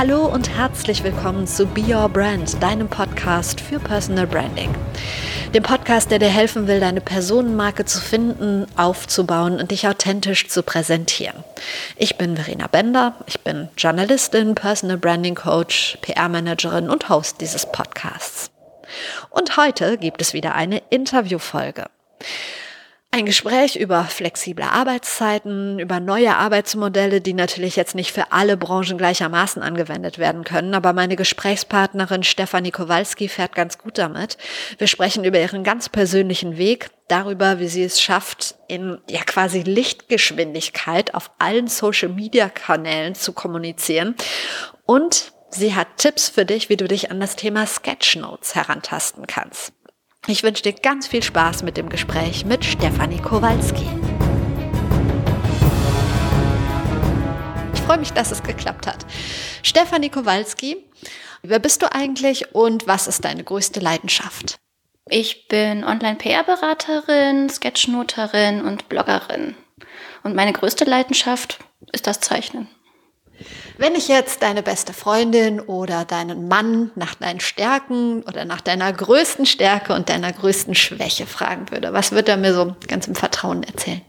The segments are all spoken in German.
Hallo und herzlich willkommen zu Be Your Brand, deinem Podcast für Personal Branding. Dem Podcast, der dir helfen will, deine Personenmarke zu finden, aufzubauen und dich authentisch zu präsentieren. Ich bin Verena Bender, ich bin Journalistin, Personal Branding Coach, PR-Managerin und Host dieses Podcasts. Und heute gibt es wieder eine Interviewfolge. Ein Gespräch über flexible Arbeitszeiten, über neue Arbeitsmodelle, die natürlich jetzt nicht für alle Branchen gleichermaßen angewendet werden können, aber meine Gesprächspartnerin Stefanie Kowalski fährt ganz gut damit. Wir sprechen über ihren ganz persönlichen Weg, darüber, wie sie es schafft, in ja quasi Lichtgeschwindigkeit auf allen Social-Media-Kanälen zu kommunizieren und sie hat Tipps für dich, wie du dich an das Thema Sketchnotes herantasten kannst. Ich wünsche dir ganz viel Spaß mit dem Gespräch mit Stefanie Kowalski. Ich freue mich, dass es geklappt hat. Stefanie Kowalski, wer bist du eigentlich und was ist deine größte Leidenschaft? Ich bin Online-PR-Beraterin, Sketchnoterin und Bloggerin. Und meine größte Leidenschaft ist das Zeichnen. Wenn ich jetzt deine beste Freundin oder deinen Mann nach deinen Stärken oder nach deiner größten Stärke und deiner größten Schwäche fragen würde, was würde er mir so ganz im Vertrauen erzählen?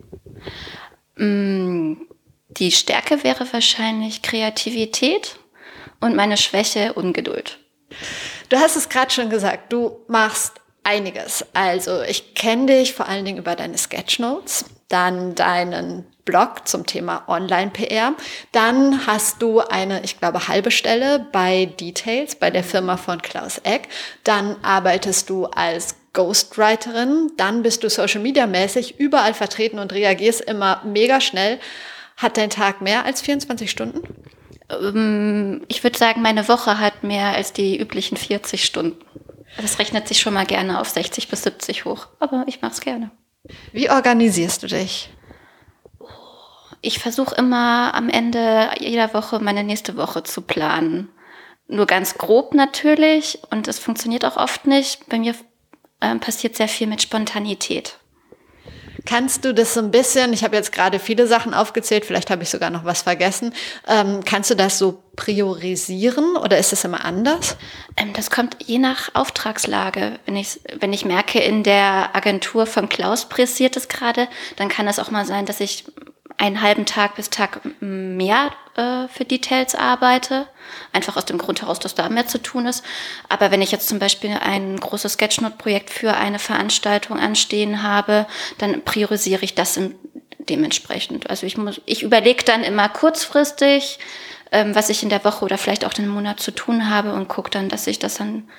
Mm, die Stärke wäre wahrscheinlich Kreativität und meine Schwäche Ungeduld. Du hast es gerade schon gesagt, du machst einiges. Also ich kenne dich vor allen Dingen über deine Sketchnotes, dann deinen Blog zum Thema Online-PR. Dann hast du eine, ich glaube, halbe Stelle bei Details, bei der Firma von Klaus Eck. Dann arbeitest du als Ghostwriterin. Dann bist du Social Media mäßig überall vertreten und reagierst immer mega schnell. Hat dein Tag mehr als 24 Stunden? Ähm, ich würde sagen, meine Woche hat mehr als die üblichen 40 Stunden. Das rechnet sich schon mal gerne auf 60 bis 70 hoch, aber ich mache es gerne. Wie organisierst du dich? Ich versuche immer am Ende jeder Woche meine nächste Woche zu planen. Nur ganz grob natürlich und es funktioniert auch oft nicht. Bei mir äh, passiert sehr viel mit Spontanität. Kannst du das so ein bisschen, ich habe jetzt gerade viele Sachen aufgezählt, vielleicht habe ich sogar noch was vergessen, ähm, kannst du das so priorisieren oder ist es immer anders? Ähm, das kommt je nach Auftragslage. Wenn ich, wenn ich merke, in der Agentur von Klaus pressiert es gerade, dann kann es auch mal sein, dass ich einen halben Tag bis Tag mehr äh, für Details arbeite. Einfach aus dem Grund heraus, dass da mehr zu tun ist. Aber wenn ich jetzt zum Beispiel ein großes Sketchnote-Projekt für eine Veranstaltung anstehen habe, dann priorisiere ich das dementsprechend. Also ich muss, ich überlege dann immer kurzfristig, ähm, was ich in der Woche oder vielleicht auch den Monat zu tun habe und gucke dann, dass ich das dann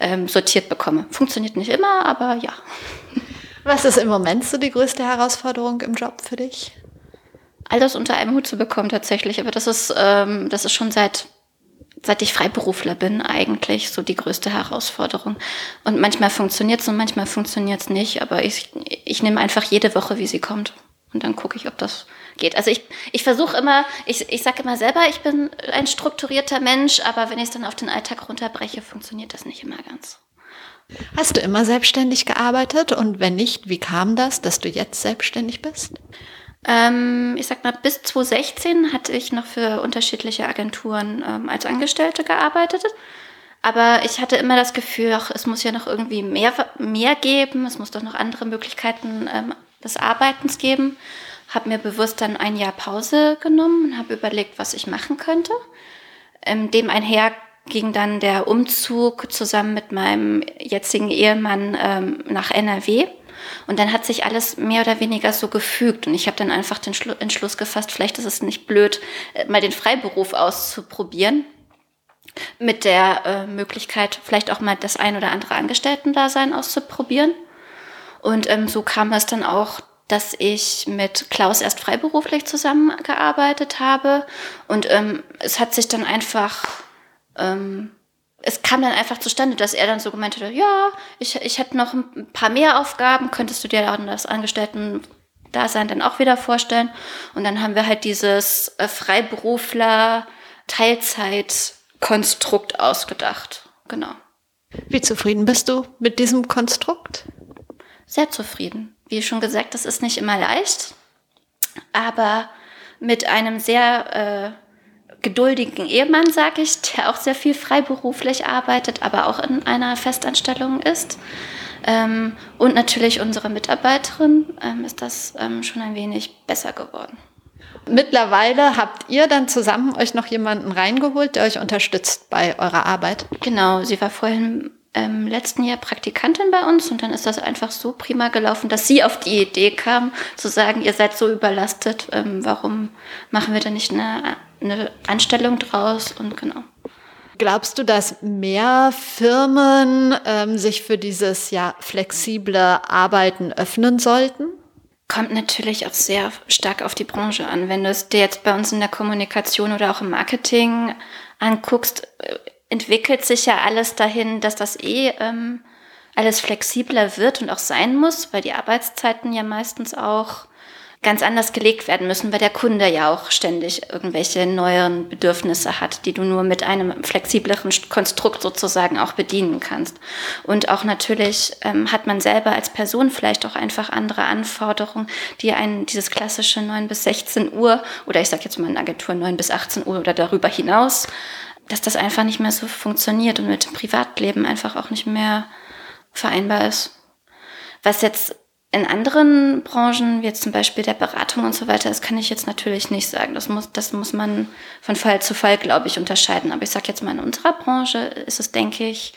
ähm, sortiert bekomme. Funktioniert nicht immer, aber ja. Was ist im Moment so die größte Herausforderung im Job für dich? All das unter einem Hut zu bekommen tatsächlich. Aber das ist, ähm, das ist schon seit seit ich Freiberufler bin, eigentlich so die größte Herausforderung. Und manchmal funktioniert es und manchmal funktioniert es nicht, aber ich, ich nehme einfach jede Woche, wie sie kommt. Und dann gucke ich, ob das geht. Also ich, ich versuche immer, ich, ich sage immer selber, ich bin ein strukturierter Mensch, aber wenn ich es dann auf den Alltag runterbreche, funktioniert das nicht immer ganz. Hast du immer selbstständig gearbeitet? Und wenn nicht, wie kam das, dass du jetzt selbstständig bist? Ähm, ich sag mal, bis 2016 hatte ich noch für unterschiedliche Agenturen ähm, als Angestellte gearbeitet. Aber ich hatte immer das Gefühl, ach, es muss ja noch irgendwie mehr, mehr geben, es muss doch noch andere Möglichkeiten ähm, des Arbeitens geben. Habe mir bewusst dann ein Jahr Pause genommen und habe überlegt, was ich machen könnte. Ähm, dem einher ging dann der Umzug zusammen mit meinem jetzigen Ehemann ähm, nach NRW. Und dann hat sich alles mehr oder weniger so gefügt. Und ich habe dann einfach den Schlu Entschluss gefasst, vielleicht ist es nicht blöd, äh, mal den Freiberuf auszuprobieren. Mit der äh, Möglichkeit, vielleicht auch mal das ein oder andere Angestellten-Dasein auszuprobieren. Und ähm, so kam es dann auch, dass ich mit Klaus erst freiberuflich zusammengearbeitet habe. Und ähm, es hat sich dann einfach ähm, es kam dann einfach zustande, dass er dann so gemeint hat, ja, ich, ich hätte noch ein paar mehr Aufgaben, könntest du dir dann das Angestellten-Dasein dann auch wieder vorstellen? Und dann haben wir halt dieses äh, Freiberufler Teilzeit Konstrukt ausgedacht. Genau. Wie zufrieden bist du mit diesem Konstrukt? Sehr zufrieden. Wie schon gesagt, das ist nicht immer leicht, aber mit einem sehr äh, geduldigen Ehemann, sage ich, der auch sehr viel freiberuflich arbeitet, aber auch in einer Festanstellung ist. Ähm, und natürlich unsere Mitarbeiterin ähm, ist das ähm, schon ein wenig besser geworden. Mittlerweile habt ihr dann zusammen euch noch jemanden reingeholt, der euch unterstützt bei eurer Arbeit? Genau, sie war vorhin im letzten Jahr Praktikantin bei uns und dann ist das einfach so prima gelaufen, dass sie auf die Idee kam, zu sagen, ihr seid so überlastet, ähm, warum machen wir da nicht eine, eine Anstellung draus und genau. Glaubst du, dass mehr Firmen ähm, sich für dieses ja flexible Arbeiten öffnen sollten? Kommt natürlich auch sehr stark auf die Branche an. Wenn du es dir jetzt bei uns in der Kommunikation oder auch im Marketing anguckst, äh, entwickelt sich ja alles dahin, dass das eh ähm, alles flexibler wird und auch sein muss, weil die Arbeitszeiten ja meistens auch ganz anders gelegt werden müssen, weil der Kunde ja auch ständig irgendwelche neuen Bedürfnisse hat, die du nur mit einem flexibleren Konstrukt sozusagen auch bedienen kannst. Und auch natürlich ähm, hat man selber als Person vielleicht auch einfach andere Anforderungen, die einen dieses klassische 9 bis 16 Uhr oder ich sage jetzt mal in Agentur 9 bis 18 Uhr oder darüber hinaus dass das einfach nicht mehr so funktioniert und mit dem Privatleben einfach auch nicht mehr vereinbar ist. Was jetzt in anderen Branchen, wie jetzt zum Beispiel der Beratung und so weiter, das kann ich jetzt natürlich nicht sagen. Das muss, das muss man von Fall zu Fall, glaube ich, unterscheiden. Aber ich sage jetzt mal, in unserer Branche ist es, denke ich,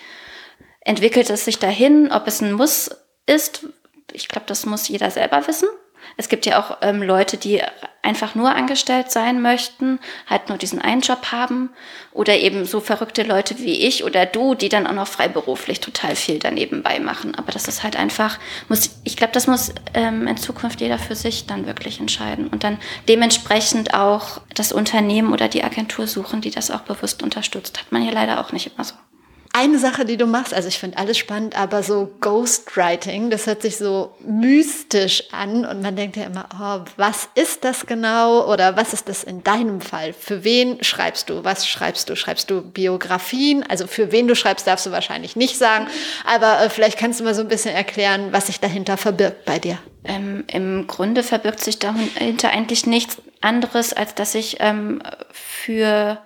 entwickelt es sich dahin, ob es ein Muss ist. Ich glaube, das muss jeder selber wissen. Es gibt ja auch ähm, Leute, die einfach nur angestellt sein möchten, halt nur diesen einen Job haben. Oder eben so verrückte Leute wie ich oder du, die dann auch noch freiberuflich total viel daneben machen. Aber das ist halt einfach, muss, ich glaube, das muss ähm, in Zukunft jeder für sich dann wirklich entscheiden. Und dann dementsprechend auch das Unternehmen oder die Agentur suchen, die das auch bewusst unterstützt. Hat man ja leider auch nicht immer so eine Sache, die du machst, also ich finde alles spannend, aber so Ghostwriting, das hört sich so mystisch an und man denkt ja immer, oh, was ist das genau oder was ist das in deinem Fall? Für wen schreibst du? Was schreibst du? Schreibst du Biografien? Also für wen du schreibst, darfst du wahrscheinlich nicht sagen, aber äh, vielleicht kannst du mal so ein bisschen erklären, was sich dahinter verbirgt bei dir. Ähm, Im Grunde verbirgt sich dahinter eigentlich nichts anderes, als dass ich ähm, für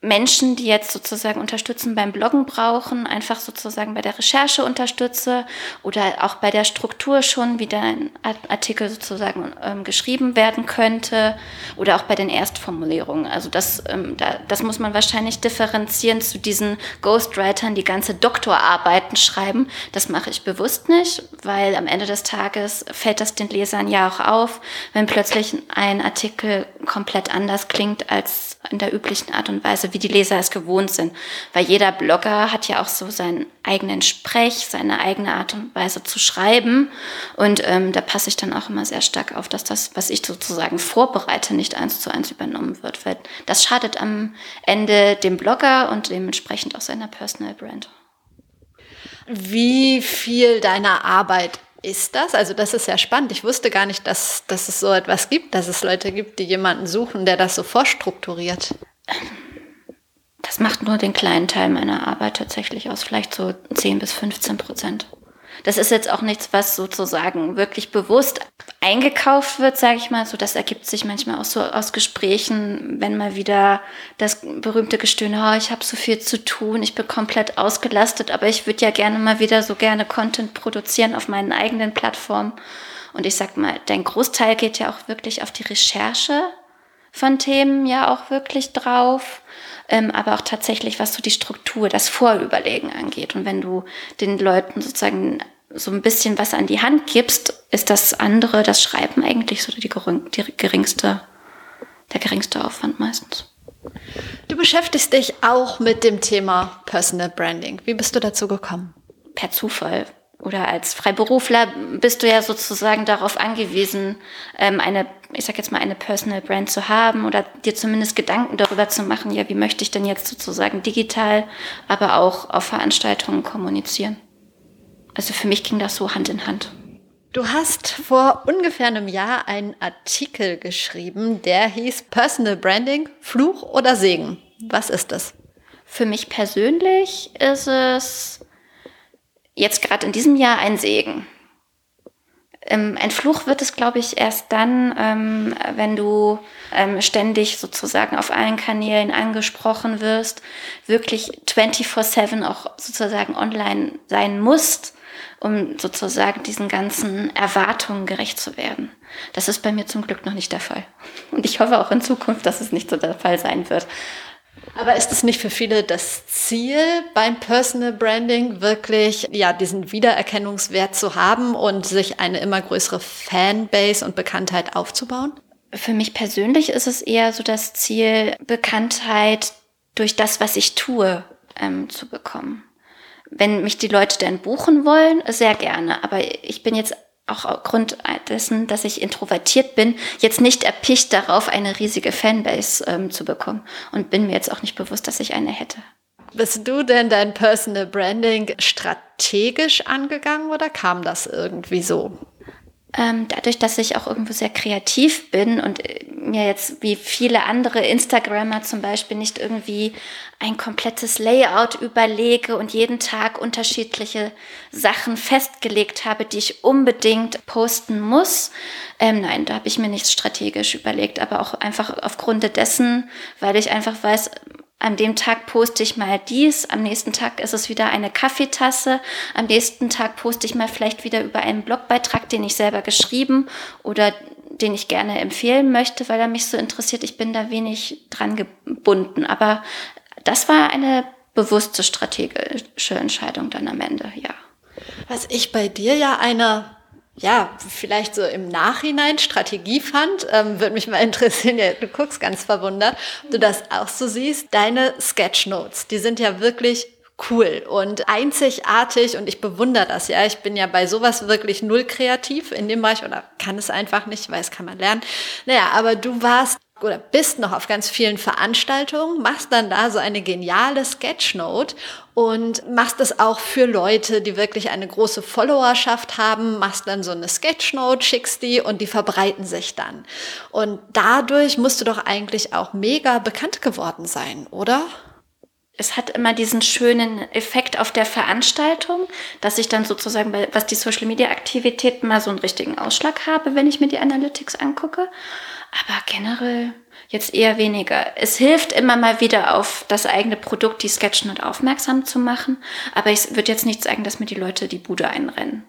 Menschen, die jetzt sozusagen Unterstützen beim Bloggen brauchen, einfach sozusagen bei der Recherche unterstütze oder auch bei der Struktur schon, wie dein Artikel sozusagen ähm, geschrieben werden könnte oder auch bei den Erstformulierungen. Also das, ähm, da, das muss man wahrscheinlich differenzieren zu diesen Ghostwritern, die ganze Doktorarbeiten schreiben. Das mache ich bewusst nicht, weil am Ende des Tages fällt das den Lesern ja auch auf, wenn plötzlich ein Artikel komplett anders klingt als in der üblichen Art und Weise wie die Leser es gewohnt sind. Weil jeder Blogger hat ja auch so seinen eigenen Sprech, seine eigene Art und Weise zu schreiben. Und ähm, da passe ich dann auch immer sehr stark auf, dass das, was ich sozusagen vorbereite, nicht eins zu eins übernommen wird. Weil das schadet am Ende dem Blogger und dementsprechend auch seiner Personal Brand. Wie viel deiner Arbeit ist das? Also das ist ja spannend. Ich wusste gar nicht, dass, dass es so etwas gibt, dass es Leute gibt, die jemanden suchen, der das so vorstrukturiert. Das macht nur den kleinen Teil meiner Arbeit tatsächlich aus, vielleicht so 10 bis 15 Prozent. Das ist jetzt auch nichts, was sozusagen wirklich bewusst eingekauft wird, sage ich mal. So, das ergibt sich manchmal auch so aus Gesprächen, wenn mal wieder das berühmte Gestöhne, oh, ich habe so viel zu tun, ich bin komplett ausgelastet, aber ich würde ja gerne mal wieder so gerne Content produzieren auf meinen eigenen Plattformen. Und ich sag mal, dein Großteil geht ja auch wirklich auf die Recherche von Themen ja auch wirklich drauf ähm, aber auch tatsächlich, was so die Struktur, das Vorüberlegen angeht. Und wenn du den Leuten sozusagen so ein bisschen was an die Hand gibst, ist das andere, das Schreiben eigentlich so die, die geringste, der geringste Aufwand meistens. Du beschäftigst dich auch mit dem Thema Personal Branding. Wie bist du dazu gekommen? Per Zufall oder als Freiberufler bist du ja sozusagen darauf angewiesen, ähm, eine, ich sag jetzt mal, eine Personal Brand zu haben oder dir zumindest Gedanken darüber zu machen, ja, wie möchte ich denn jetzt sozusagen digital, aber auch auf Veranstaltungen kommunizieren. Also für mich ging das so Hand in Hand. Du hast vor ungefähr einem Jahr einen Artikel geschrieben, der hieß Personal Branding, Fluch oder Segen. Was ist das? Für mich persönlich ist es jetzt gerade in diesem Jahr ein Segen. Ähm, ein Fluch wird es, glaube ich, erst dann, ähm, wenn du ähm, ständig sozusagen auf allen Kanälen angesprochen wirst, wirklich 24-7 auch sozusagen online sein musst, um sozusagen diesen ganzen Erwartungen gerecht zu werden. Das ist bei mir zum Glück noch nicht der Fall. Und ich hoffe auch in Zukunft, dass es nicht so der Fall sein wird. Aber ist es nicht für viele das Ziel beim Personal Branding, wirklich ja diesen Wiedererkennungswert zu haben und sich eine immer größere Fanbase und Bekanntheit aufzubauen? Für mich persönlich ist es eher so das Ziel, Bekanntheit durch das, was ich tue, ähm, zu bekommen. Wenn mich die Leute dann buchen wollen, sehr gerne. Aber ich bin jetzt auch aufgrund dessen, dass ich introvertiert bin, jetzt nicht erpicht darauf, eine riesige Fanbase ähm, zu bekommen. Und bin mir jetzt auch nicht bewusst, dass ich eine hätte. Bist du denn dein Personal Branding strategisch angegangen oder kam das irgendwie so? Ähm, dadurch, dass ich auch irgendwo sehr kreativ bin und äh, mir jetzt wie viele andere Instagrammer zum Beispiel nicht irgendwie ein komplettes Layout überlege und jeden Tag unterschiedliche Sachen festgelegt habe, die ich unbedingt posten muss. Ähm, nein, da habe ich mir nichts strategisch überlegt, aber auch einfach aufgrund dessen, weil ich einfach weiß, an dem Tag poste ich mal dies, am nächsten Tag ist es wieder eine Kaffeetasse, am nächsten Tag poste ich mal vielleicht wieder über einen Blogbeitrag, den ich selber geschrieben oder den ich gerne empfehlen möchte, weil er mich so interessiert. Ich bin da wenig dran gebunden. Aber das war eine bewusste strategische Entscheidung dann am Ende, ja. Was ich bei dir ja eine ja, vielleicht so im Nachhinein Strategie fand. Ähm, Würde mich mal interessieren, ja, du guckst ganz verwundert, ob du das auch so siehst. Deine Sketchnotes, die sind ja wirklich cool und einzigartig und ich bewundere das ja. Ich bin ja bei sowas wirklich null kreativ in dem Bereich oder kann es einfach nicht, weil es kann man lernen. Naja, aber du warst oder bist noch auf ganz vielen Veranstaltungen, machst dann da so eine geniale Sketchnote und machst es auch für Leute, die wirklich eine große Followerschaft haben, machst dann so eine Sketchnote, schickst die und die verbreiten sich dann. Und dadurch musst du doch eigentlich auch mega bekannt geworden sein, oder? Es hat immer diesen schönen Effekt auf der Veranstaltung, dass ich dann sozusagen, was die Social Media Aktivitäten mal so einen richtigen Ausschlag habe, wenn ich mir die Analytics angucke. Aber generell jetzt eher weniger. Es hilft immer mal wieder auf das eigene Produkt, die Sketchen und aufmerksam zu machen. Aber ich würde jetzt nicht sagen, dass mir die Leute die Bude einrennen.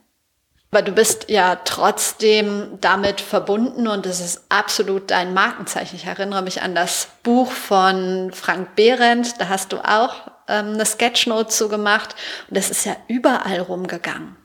Aber du bist ja trotzdem damit verbunden und es ist absolut dein Markenzeichen. Ich erinnere mich an das Buch von Frank Behrendt, da hast du auch ähm, eine Sketchnote zu gemacht und das ist ja überall rumgegangen.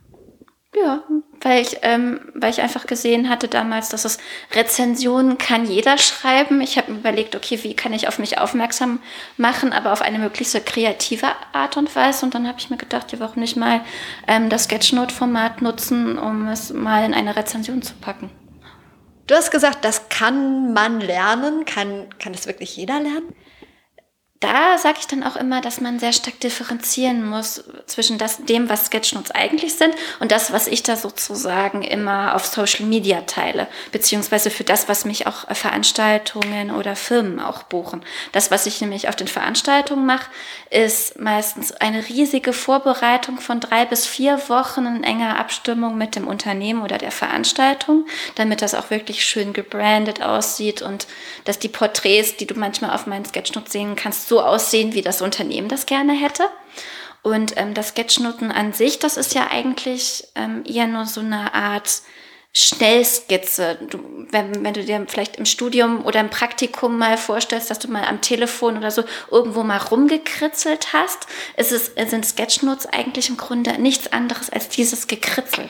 Ja, weil ich, ähm, weil ich einfach gesehen hatte damals, dass es Rezensionen kann jeder schreiben. Ich habe mir überlegt, okay, wie kann ich auf mich aufmerksam machen, aber auf eine möglichst so kreative Art und Weise. Und dann habe ich mir gedacht, ja, warum nicht mal ähm, das Sketchnote-Format nutzen, um es mal in eine Rezension zu packen. Du hast gesagt, das kann man lernen. Kann, kann das wirklich jeder lernen? Da sage ich dann auch immer, dass man sehr stark differenzieren muss zwischen das, dem, was Sketchnotes eigentlich sind und das, was ich da sozusagen immer auf Social Media teile, beziehungsweise für das, was mich auch Veranstaltungen oder Firmen auch buchen. Das, was ich nämlich auf den Veranstaltungen mache, ist meistens eine riesige Vorbereitung von drei bis vier Wochen in enger Abstimmung mit dem Unternehmen oder der Veranstaltung, damit das auch wirklich schön gebrandet aussieht und dass die Porträts, die du manchmal auf meinen Sketchnotes sehen kannst, so aussehen, wie das Unternehmen das gerne hätte. Und ähm, das Sketchnoten an sich, das ist ja eigentlich ähm, eher nur so eine Art Schnellskizze. Du, wenn, wenn du dir vielleicht im Studium oder im Praktikum mal vorstellst, dass du mal am Telefon oder so irgendwo mal rumgekritzelt hast, ist es, sind Sketchnotes eigentlich im Grunde nichts anderes als dieses Gekritzel.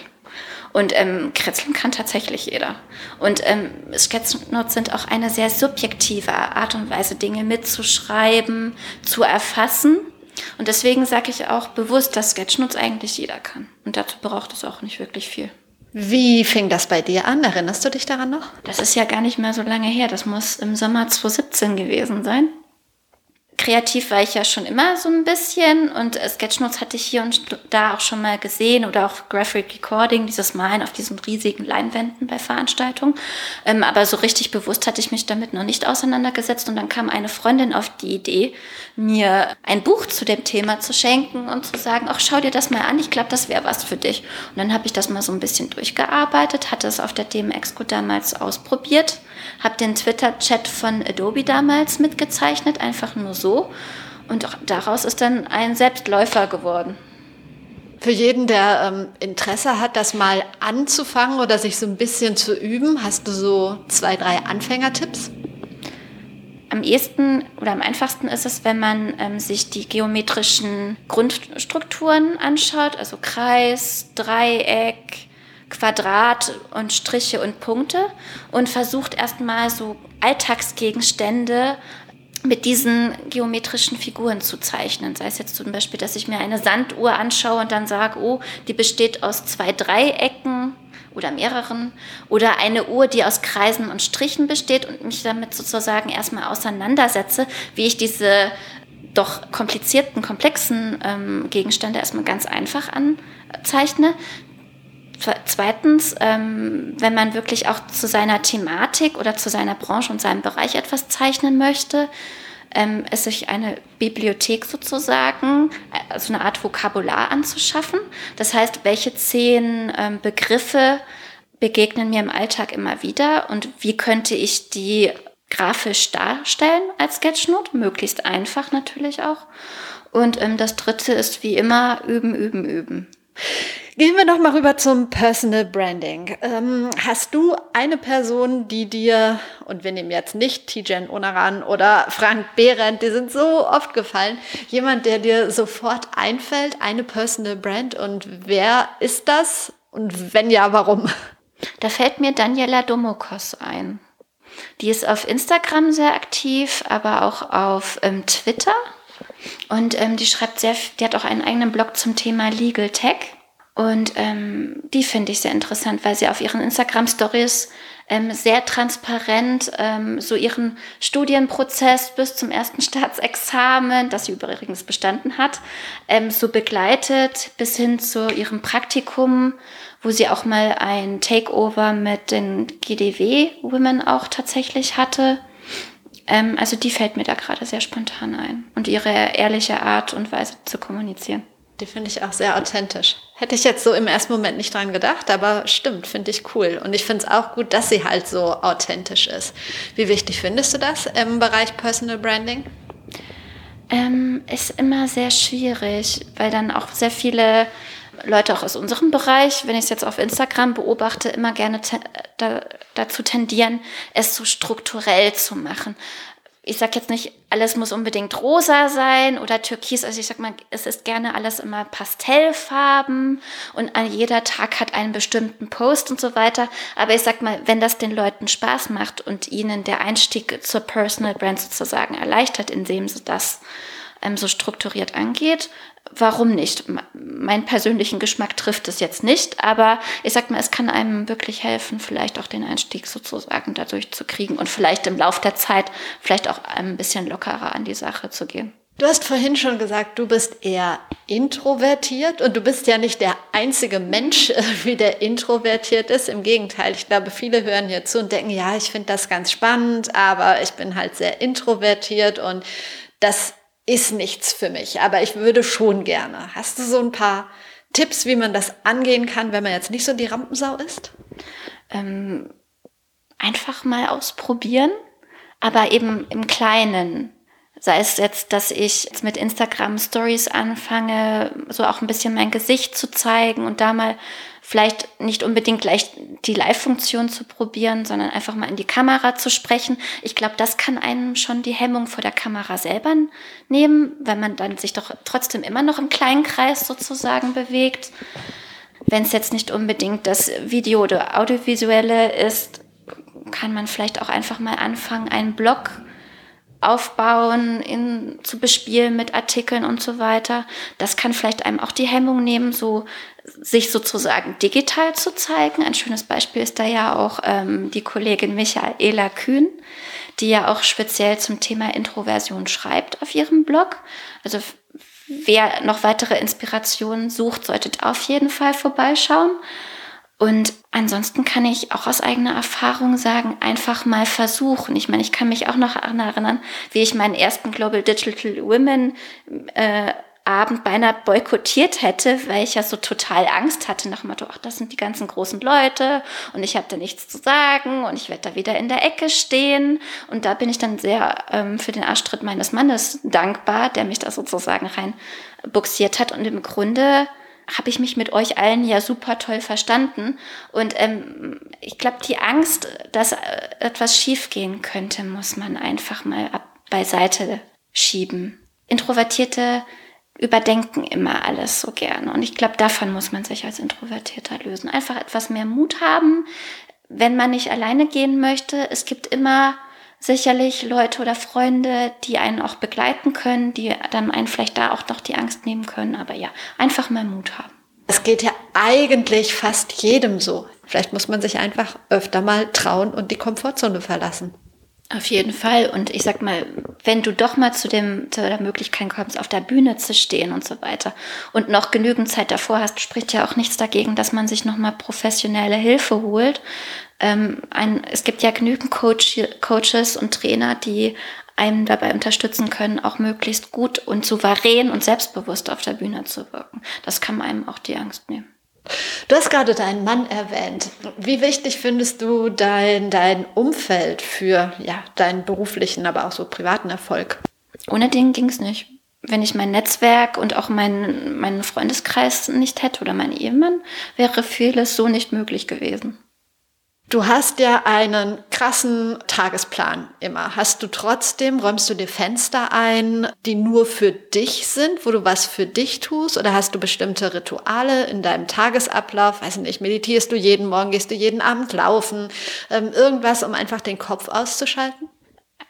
Und ähm, kritzeln kann tatsächlich jeder. Und ähm, Sketchnotes sind auch eine sehr subjektive Art und Weise, Dinge mitzuschreiben, zu erfassen. Und deswegen sage ich auch bewusst, dass Sketchnotes eigentlich jeder kann. Und dazu braucht es auch nicht wirklich viel. Wie fing das bei dir an? Erinnerst du dich daran noch? Das ist ja gar nicht mehr so lange her. Das muss im Sommer 2017 gewesen sein kreativ war ich ja schon immer so ein bisschen und äh, Sketchnotes hatte ich hier und da auch schon mal gesehen oder auch Graphic Recording, dieses Malen auf diesen riesigen Leinwänden bei Veranstaltungen. Ähm, aber so richtig bewusst hatte ich mich damit noch nicht auseinandergesetzt und dann kam eine Freundin auf die Idee, mir ein Buch zu dem Thema zu schenken und zu sagen, ach schau dir das mal an, ich glaube, das wäre was für dich. Und dann habe ich das mal so ein bisschen durchgearbeitet, hatte es auf der DM Expo damals ausprobiert, habe den Twitter-Chat von Adobe damals mitgezeichnet, einfach nur so. Und daraus ist dann ein Selbstläufer geworden. Für jeden, der ähm, Interesse hat, das mal anzufangen oder sich so ein bisschen zu üben, hast du so zwei, drei Anfängertipps? Am ehesten oder am einfachsten ist es, wenn man ähm, sich die geometrischen Grundstrukturen anschaut, also Kreis, Dreieck, Quadrat und Striche und Punkte und versucht erstmal so Alltagsgegenstände mit diesen geometrischen Figuren zu zeichnen. Sei es jetzt zum Beispiel, dass ich mir eine Sanduhr anschaue und dann sage, oh, die besteht aus zwei Dreiecken oder mehreren. Oder eine Uhr, die aus Kreisen und Strichen besteht und mich damit sozusagen erstmal auseinandersetze, wie ich diese doch komplizierten, komplexen ähm, Gegenstände erstmal ganz einfach anzeichne. Zweitens, ähm, wenn man wirklich auch zu seiner Thematik oder zu seiner Branche und seinem Bereich etwas zeichnen möchte, ähm, es sich eine Bibliothek sozusagen, also eine Art Vokabular anzuschaffen. Das heißt, welche zehn ähm, Begriffe begegnen mir im Alltag immer wieder und wie könnte ich die grafisch darstellen als Sketchnote, möglichst einfach natürlich auch. Und ähm, das dritte ist wie immer üben, üben, üben. Gehen wir noch mal rüber zum Personal Branding. Ähm, hast du eine Person, die dir, und wir nehmen jetzt nicht Tijen Onaran oder Frank Behrendt, die sind so oft gefallen, jemand, der dir sofort einfällt, eine Personal Brand und wer ist das und wenn ja, warum? Da fällt mir Daniela Domokos ein. Die ist auf Instagram sehr aktiv, aber auch auf ähm, Twitter. Und ähm, die schreibt sehr, die hat auch einen eigenen Blog zum Thema Legal Tech. Und ähm, die finde ich sehr interessant, weil sie auf ihren Instagram-Stories ähm, sehr transparent ähm, so ihren Studienprozess bis zum ersten Staatsexamen, das sie übrigens bestanden hat, ähm, so begleitet bis hin zu ihrem Praktikum, wo sie auch mal ein Takeover mit den GDW-Women auch tatsächlich hatte. Ähm, also die fällt mir da gerade sehr spontan ein und ihre ehrliche Art und Weise zu kommunizieren. Die finde ich auch sehr authentisch. Hätte ich jetzt so im ersten Moment nicht dran gedacht, aber stimmt, finde ich cool. Und ich finde es auch gut, dass sie halt so authentisch ist. Wie wichtig findest du das im Bereich Personal Branding? Ähm, ist immer sehr schwierig, weil dann auch sehr viele Leute auch aus unserem Bereich, wenn ich es jetzt auf Instagram beobachte, immer gerne te da, dazu tendieren, es so strukturell zu machen ich sag jetzt nicht, alles muss unbedingt rosa sein oder türkis. Also ich sag mal, es ist gerne alles immer Pastellfarben und an jeder Tag hat einen bestimmten Post und so weiter. Aber ich sag mal, wenn das den Leuten Spaß macht und ihnen der Einstieg zur Personal Brand sozusagen erleichtert, indem sie das ähm, so strukturiert angeht, warum nicht? Mein persönlichen Geschmack trifft es jetzt nicht, aber ich sag mal, es kann einem wirklich helfen, vielleicht auch den Einstieg sozusagen dadurch zu kriegen und vielleicht im Laufe der Zeit vielleicht auch ein bisschen lockerer an die Sache zu gehen. Du hast vorhin schon gesagt, du bist eher introvertiert und du bist ja nicht der einzige Mensch, wie der introvertiert ist. Im Gegenteil, ich glaube, viele hören hier zu und denken, ja, ich finde das ganz spannend, aber ich bin halt sehr introvertiert und das ist nichts für mich, aber ich würde schon gerne. Hast du so ein paar Tipps, wie man das angehen kann, wenn man jetzt nicht so die Rampensau ist? Ähm, einfach mal ausprobieren, aber eben im Kleinen. Sei es jetzt, dass ich jetzt mit Instagram Stories anfange, so auch ein bisschen mein Gesicht zu zeigen und da mal vielleicht nicht unbedingt gleich die Live-Funktion zu probieren, sondern einfach mal in die Kamera zu sprechen. Ich glaube, das kann einem schon die Hemmung vor der Kamera selber nehmen, wenn man dann sich doch trotzdem immer noch im kleinen Kreis sozusagen bewegt. Wenn es jetzt nicht unbedingt das Video oder Audiovisuelle ist, kann man vielleicht auch einfach mal anfangen, einen Blog aufbauen, in, zu bespielen mit Artikeln und so weiter. Das kann vielleicht einem auch die Hemmung nehmen, so sich sozusagen digital zu zeigen. Ein schönes Beispiel ist da ja auch ähm, die Kollegin Michaela Kühn, die ja auch speziell zum Thema Introversion schreibt auf ihrem Blog. Also wer noch weitere Inspirationen sucht, solltet auf jeden Fall vorbeischauen. Und ansonsten kann ich auch aus eigener Erfahrung sagen, einfach mal versuchen. Ich meine, ich kann mich auch noch erinnern, wie ich meinen ersten Global Digital Women äh, Abend beinahe boykottiert hätte, weil ich ja so total Angst hatte nach dem Motto, ach, das sind die ganzen großen Leute und ich habe da nichts zu sagen und ich werde da wieder in der Ecke stehen. Und da bin ich dann sehr ähm, für den Arschtritt meines Mannes dankbar, der mich da sozusagen rein buxiert hat. Und im Grunde habe ich mich mit euch allen ja super toll verstanden. Und ähm, ich glaube, die Angst, dass äh, etwas schiefgehen könnte, muss man einfach mal ab beiseite schieben. Introvertierte überdenken immer alles so gerne. Und ich glaube, davon muss man sich als Introvertierter lösen. Einfach etwas mehr Mut haben, wenn man nicht alleine gehen möchte. Es gibt immer sicherlich Leute oder Freunde, die einen auch begleiten können, die dann einen vielleicht da auch noch die Angst nehmen können. Aber ja, einfach mal Mut haben. Es geht ja eigentlich fast jedem so. Vielleicht muss man sich einfach öfter mal trauen und die Komfortzone verlassen. Auf jeden Fall. Und ich sag mal, wenn du doch mal zu, dem, zu der Möglichkeit kommst, auf der Bühne zu stehen und so weiter und noch genügend Zeit davor hast, spricht ja auch nichts dagegen, dass man sich nochmal professionelle Hilfe holt ähm, ein, es gibt ja genügend Coach, Coaches und Trainer, die einem dabei unterstützen können, auch möglichst gut und souverän und selbstbewusst auf der Bühne zu wirken. Das kann einem auch die Angst nehmen. Du hast gerade deinen Mann erwähnt. Wie wichtig findest du dein, dein Umfeld für ja, deinen beruflichen, aber auch so privaten Erfolg? Ohne den ging es nicht. Wenn ich mein Netzwerk und auch meinen, meinen Freundeskreis nicht hätte oder meinen Ehemann, wäre vieles so nicht möglich gewesen. Du hast ja einen krassen Tagesplan immer. Hast du trotzdem, räumst du dir Fenster ein, die nur für dich sind, wo du was für dich tust? Oder hast du bestimmte Rituale in deinem Tagesablauf? Weiß nicht, meditierst du jeden Morgen, gehst du jeden Abend laufen? Ähm, irgendwas, um einfach den Kopf auszuschalten?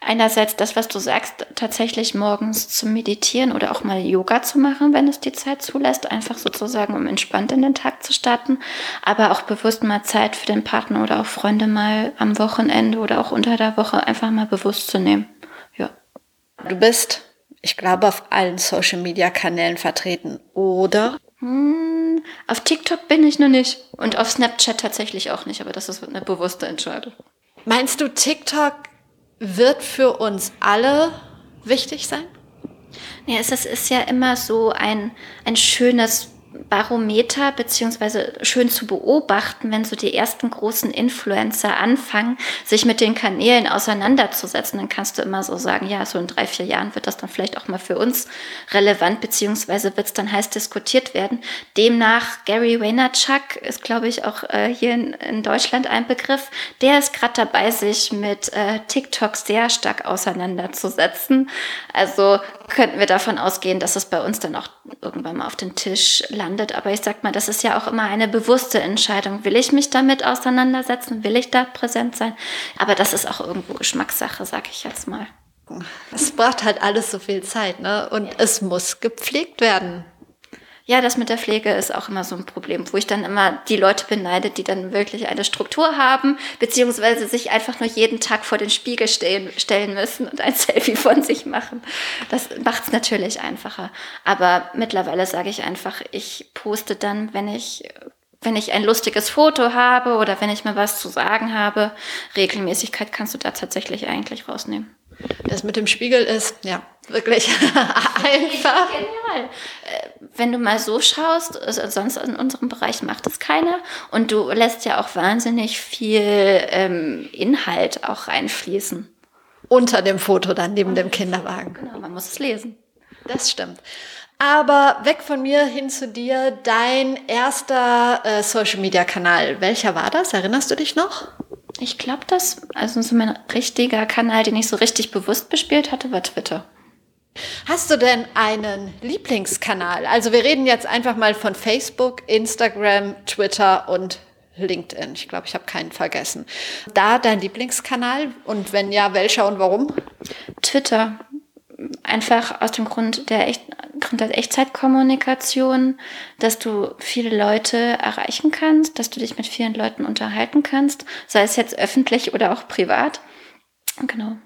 Einerseits das, was du sagst, tatsächlich morgens zu meditieren oder auch mal Yoga zu machen, wenn es die Zeit zulässt, einfach sozusagen, um entspannt in den Tag zu starten, aber auch bewusst mal Zeit für den Partner oder auch Freunde mal am Wochenende oder auch unter der Woche einfach mal bewusst zu nehmen. Ja. Du bist, ich glaube, auf allen Social Media Kanälen vertreten, oder? Hm, auf TikTok bin ich noch nicht und auf Snapchat tatsächlich auch nicht, aber das ist eine bewusste Entscheidung. Meinst du, TikTok wird für uns alle wichtig sein? Ja, es ist ja immer so ein, ein schönes Barometer beziehungsweise schön zu beobachten, wenn so die ersten großen Influencer anfangen, sich mit den Kanälen auseinanderzusetzen, dann kannst du immer so sagen, ja, so in drei, vier Jahren wird das dann vielleicht auch mal für uns relevant, beziehungsweise wird es dann heiß diskutiert werden. Demnach, Gary Vaynerchuk ist, glaube ich, auch äh, hier in, in, Deutschland ein Begriff, der ist gerade dabei, sich mit äh, TikTok sehr stark auseinanderzusetzen. Also könnten wir davon ausgehen, dass es bei uns dann auch irgendwann mal auf den Tisch landet. Aber ich sag mal, das ist ja auch immer eine bewusste Entscheidung. Will ich mich damit auseinandersetzen? Will ich da präsent sein? Aber das ist auch irgendwo Geschmackssache, sag ich jetzt mal. Es braucht halt alles so viel Zeit, ne? Und ja. es muss gepflegt werden. Ja, das mit der Pflege ist auch immer so ein Problem, wo ich dann immer die Leute beneide, die dann wirklich eine Struktur haben, beziehungsweise sich einfach nur jeden Tag vor den Spiegel stellen, stellen müssen und ein Selfie von sich machen. Das macht es natürlich einfacher. Aber mittlerweile sage ich einfach, ich poste dann, wenn ich wenn ich ein lustiges Foto habe oder wenn ich mir was zu sagen habe, Regelmäßigkeit kannst du da tatsächlich eigentlich rausnehmen. Das mit dem Spiegel ist, ja, wirklich einfach. Genial. Äh, wenn du mal so schaust, also sonst in unserem Bereich macht es keiner und du lässt ja auch wahnsinnig viel ähm, Inhalt auch reinfließen. Unter dem Foto dann neben dem Kinderwagen. Genau, man muss es lesen. Das stimmt. Aber weg von mir hin zu dir, dein erster äh, Social Media Kanal. Welcher war das? Erinnerst du dich noch? Ich glaube, das, also so mein richtiger Kanal, den ich so richtig bewusst bespielt hatte, war Twitter. Hast du denn einen Lieblingskanal? Also wir reden jetzt einfach mal von Facebook, Instagram, Twitter und LinkedIn. Ich glaube, ich habe keinen vergessen. Da dein Lieblingskanal und wenn ja, welcher und warum? Twitter. Einfach aus dem Grund der, Echt Grund der Echtzeitkommunikation, dass du viele Leute erreichen kannst, dass du dich mit vielen Leuten unterhalten kannst, sei es jetzt öffentlich oder auch privat. Genau.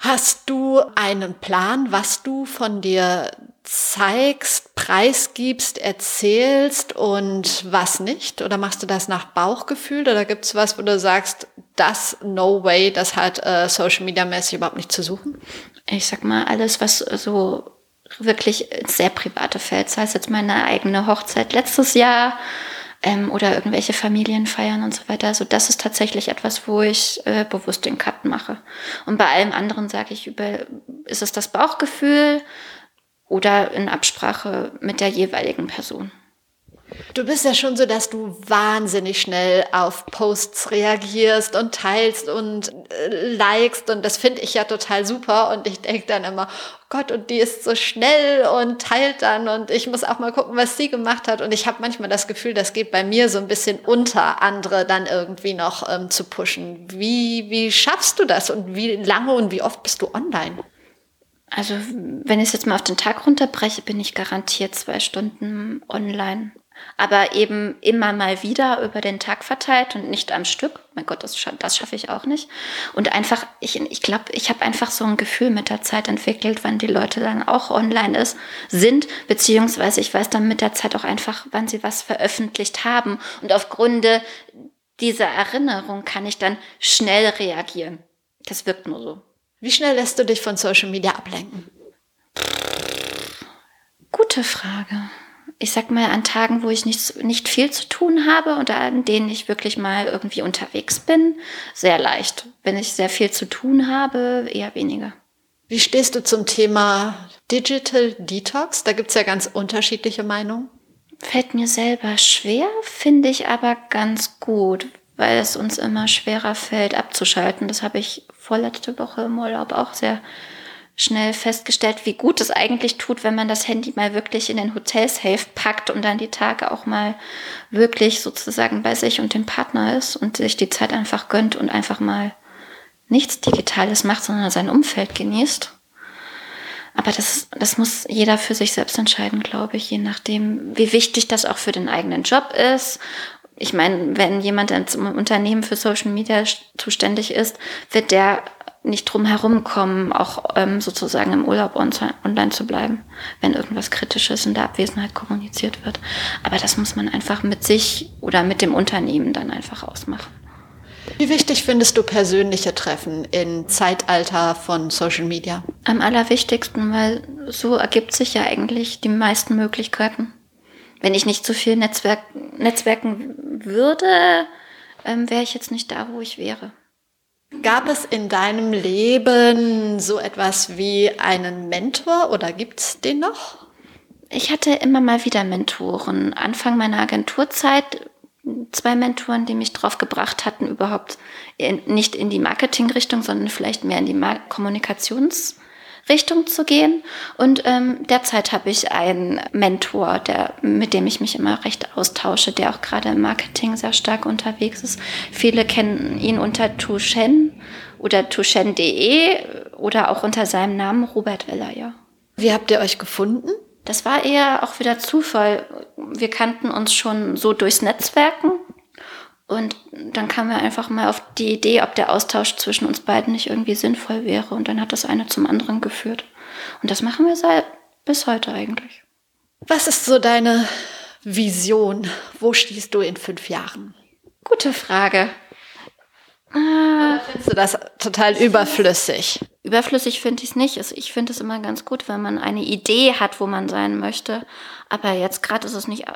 Hast du einen Plan, was du von dir zeigst, preisgibst, erzählst und was nicht? Oder machst du das nach Bauchgefühl? Oder gibt es was, wo du sagst, das no way, das hat äh, Social Media mäßig überhaupt nicht zu suchen? Ich sag mal, alles, was so wirklich sehr private fällt, sei es jetzt meine eigene Hochzeit letztes Jahr ähm, oder irgendwelche Familienfeiern und so weiter. Also das ist tatsächlich etwas, wo ich äh, bewusst den Cut mache. Und bei allem anderen sage ich über, ist es das Bauchgefühl oder in Absprache mit der jeweiligen Person. Du bist ja schon so, dass du wahnsinnig schnell auf Posts reagierst und teilst und äh, likest und das finde ich ja total super und ich denke dann immer, oh Gott, und die ist so schnell und teilt dann und ich muss auch mal gucken, was sie gemacht hat und ich habe manchmal das Gefühl, das geht bei mir so ein bisschen unter, andere dann irgendwie noch ähm, zu pushen. Wie, wie schaffst du das und wie lange und wie oft bist du online? Also, wenn ich es jetzt mal auf den Tag runterbreche, bin ich garantiert zwei Stunden online aber eben immer mal wieder über den Tag verteilt und nicht am Stück. Mein Gott, das, das schaffe ich auch nicht. Und einfach, ich, ich glaube, ich habe einfach so ein Gefühl mit der Zeit entwickelt, wann die Leute dann auch online ist, sind, beziehungsweise ich weiß dann mit der Zeit auch einfach, wann sie was veröffentlicht haben. Und aufgrund dieser Erinnerung kann ich dann schnell reagieren. Das wirkt nur so. Wie schnell lässt du dich von Social Media ablenken? Gute Frage ich sag mal, an Tagen, wo ich nicht, nicht viel zu tun habe oder an denen ich wirklich mal irgendwie unterwegs bin, sehr leicht. Wenn ich sehr viel zu tun habe, eher weniger. Wie stehst du zum Thema Digital Detox? Da gibt's ja ganz unterschiedliche Meinungen. Fällt mir selber schwer, finde ich aber ganz gut, weil es uns immer schwerer fällt, abzuschalten. Das habe ich vorletzte Woche im Urlaub auch sehr schnell festgestellt, wie gut es eigentlich tut, wenn man das Handy mal wirklich in den Hotelsafe packt und dann die Tage auch mal wirklich sozusagen bei sich und dem Partner ist und sich die Zeit einfach gönnt und einfach mal nichts Digitales macht, sondern sein Umfeld genießt. Aber das, das muss jeder für sich selbst entscheiden, glaube ich, je nachdem, wie wichtig das auch für den eigenen Job ist. Ich meine, wenn jemand im Unternehmen für Social Media zuständig ist, wird der nicht drum herum kommen, auch ähm, sozusagen im Urlaub on online zu bleiben, wenn irgendwas Kritisches in der Abwesenheit kommuniziert wird. Aber das muss man einfach mit sich oder mit dem Unternehmen dann einfach ausmachen. Wie wichtig findest du persönliche Treffen im Zeitalter von Social Media? Am allerwichtigsten, weil so ergibt sich ja eigentlich die meisten Möglichkeiten. Wenn ich nicht zu viel Netzwerk, netzwerken würde, ähm, wäre ich jetzt nicht da, wo ich wäre. Gab es in deinem Leben so etwas wie einen Mentor oder gibt es den noch? Ich hatte immer mal wieder Mentoren. Anfang meiner Agenturzeit zwei Mentoren, die mich drauf gebracht hatten, überhaupt in, nicht in die Marketingrichtung, sondern vielleicht mehr in die Mar Kommunikations- Richtung zu gehen. Und ähm, derzeit habe ich einen Mentor, der, mit dem ich mich immer recht austausche, der auch gerade im Marketing sehr stark unterwegs ist. Viele kennen ihn unter Tushen oder tushen.de oder auch unter seinem Namen Robert Weller, ja. Wie habt ihr euch gefunden? Das war eher auch wieder Zufall. Wir kannten uns schon so durchs Netzwerken und dann kamen wir einfach mal auf die Idee, ob der Austausch zwischen uns beiden nicht irgendwie sinnvoll wäre. Und dann hat das eine zum anderen geführt. Und das machen wir seit bis heute eigentlich. Was ist so deine Vision? Wo stehst du in fünf Jahren? Gute Frage. Oder findest du das total überflüssig? Überflüssig finde ich es nicht. Ich finde es immer ganz gut, wenn man eine Idee hat, wo man sein möchte. Aber jetzt gerade ist es nicht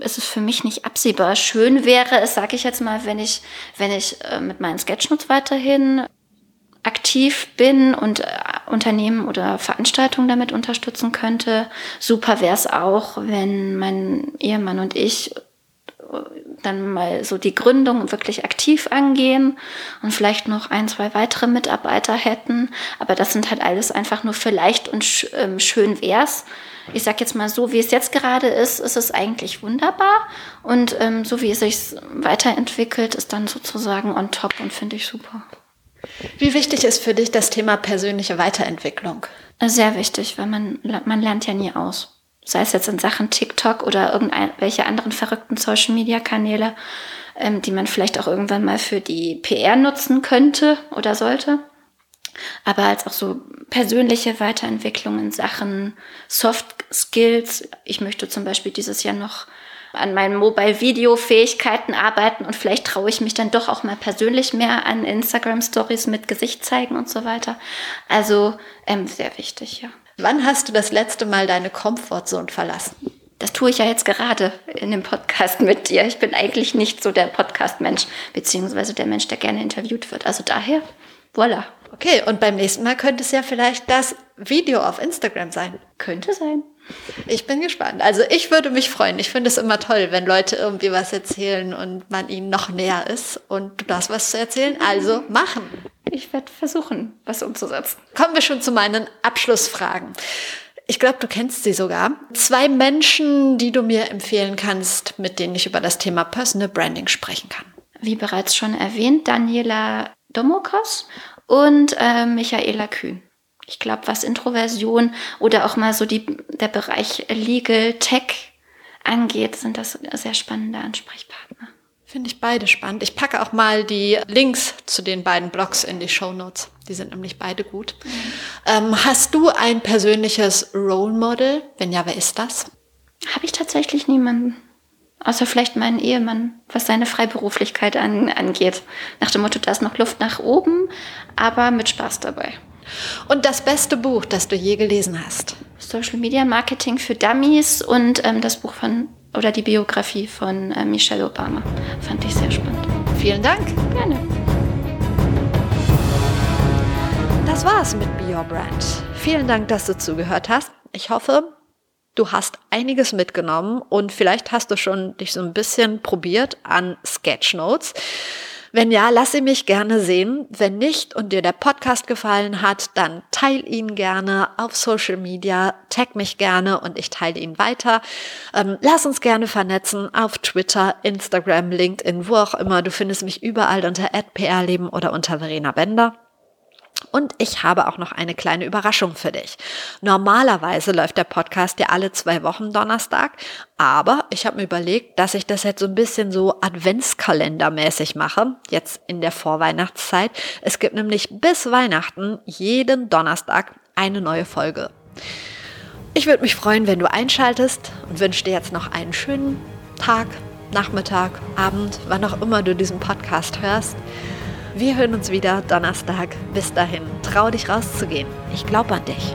ist es für mich nicht absehbar. Schön wäre es, sage ich jetzt mal, wenn ich, wenn ich äh, mit meinen Sketchnotes weiterhin aktiv bin und äh, Unternehmen oder Veranstaltungen damit unterstützen könnte. Super wäre es auch, wenn mein Ehemann und ich dann mal so die Gründung wirklich aktiv angehen und vielleicht noch ein, zwei weitere Mitarbeiter hätten. Aber das sind halt alles einfach nur vielleicht und sch ähm, schön wär's ich sag jetzt mal so, wie es jetzt gerade ist, ist es eigentlich wunderbar. Und ähm, so wie es sich weiterentwickelt, ist dann sozusagen on top und finde ich super. Wie wichtig ist für dich das Thema persönliche Weiterentwicklung? Sehr wichtig, weil man, man lernt ja nie aus. Sei es jetzt in Sachen TikTok oder irgendwelche anderen verrückten Social-Media-Kanäle, ähm, die man vielleicht auch irgendwann mal für die PR nutzen könnte oder sollte. Aber als auch so persönliche Weiterentwicklung in Sachen Soft Skills. Ich möchte zum Beispiel dieses Jahr noch an meinen Mobile-Video-Fähigkeiten arbeiten und vielleicht traue ich mich dann doch auch mal persönlich mehr an Instagram-Stories mit Gesicht zeigen und so weiter. Also ähm, sehr wichtig, ja. Wann hast du das letzte Mal deine Comfortzone verlassen? Das tue ich ja jetzt gerade in dem Podcast mit dir. Ich bin eigentlich nicht so der Podcast-Mensch, beziehungsweise der Mensch, der gerne interviewt wird. Also daher, voilà. Okay, und beim nächsten Mal könnte es ja vielleicht das Video auf Instagram sein. Könnte sein. Ich bin gespannt. Also ich würde mich freuen. Ich finde es immer toll, wenn Leute irgendwie was erzählen und man ihnen noch näher ist und du darfst was zu erzählen. Also machen. Ich werde versuchen, was umzusetzen. Kommen wir schon zu meinen Abschlussfragen. Ich glaube, du kennst sie sogar. Zwei Menschen, die du mir empfehlen kannst, mit denen ich über das Thema Personal Branding sprechen kann. Wie bereits schon erwähnt, Daniela Domokos und äh, Michaela Kühn. Ich glaube, was Introversion oder auch mal so die, der Bereich Legal Tech angeht, sind das sehr spannende Ansprechpartner. Finde ich beide spannend. Ich packe auch mal die Links zu den beiden Blogs in die Show Notes. Die sind nämlich beide gut. Mhm. Ähm, hast du ein persönliches Role Model? Wenn ja, wer ist das? Habe ich tatsächlich niemanden. Außer vielleicht meinen Ehemann, was seine Freiberuflichkeit an, angeht. Nach dem Motto, da ist noch Luft nach oben, aber mit Spaß dabei. Und das beste Buch, das du je gelesen hast? Social Media Marketing für Dummies und ähm, das Buch von oder die Biografie von äh, Michelle Obama. Fand ich sehr spannend. Vielen Dank. Gerne. Das war's mit Be Your Brand. Vielen Dank, dass du zugehört hast. Ich hoffe, du hast einiges mitgenommen und vielleicht hast du schon dich so ein bisschen probiert an Sketchnotes. Wenn ja, lass sie mich gerne sehen. Wenn nicht und dir der Podcast gefallen hat, dann teil ihn gerne auf Social Media, tag mich gerne und ich teile ihn weiter. Ähm, lass uns gerne vernetzen auf Twitter, Instagram, LinkedIn, wo auch immer. Du findest mich überall unter @prleben oder unter Verena Bender. Und ich habe auch noch eine kleine Überraschung für dich. Normalerweise läuft der Podcast ja alle zwei Wochen Donnerstag, aber ich habe mir überlegt, dass ich das jetzt so ein bisschen so Adventskalendermäßig mache, jetzt in der Vorweihnachtszeit. Es gibt nämlich bis Weihnachten jeden Donnerstag eine neue Folge. Ich würde mich freuen, wenn du einschaltest und wünsche dir jetzt noch einen schönen Tag, Nachmittag, Abend, wann auch immer du diesen Podcast hörst. Wir hören uns wieder Donnerstag. Bis dahin, trau dich rauszugehen. Ich glaube an dich.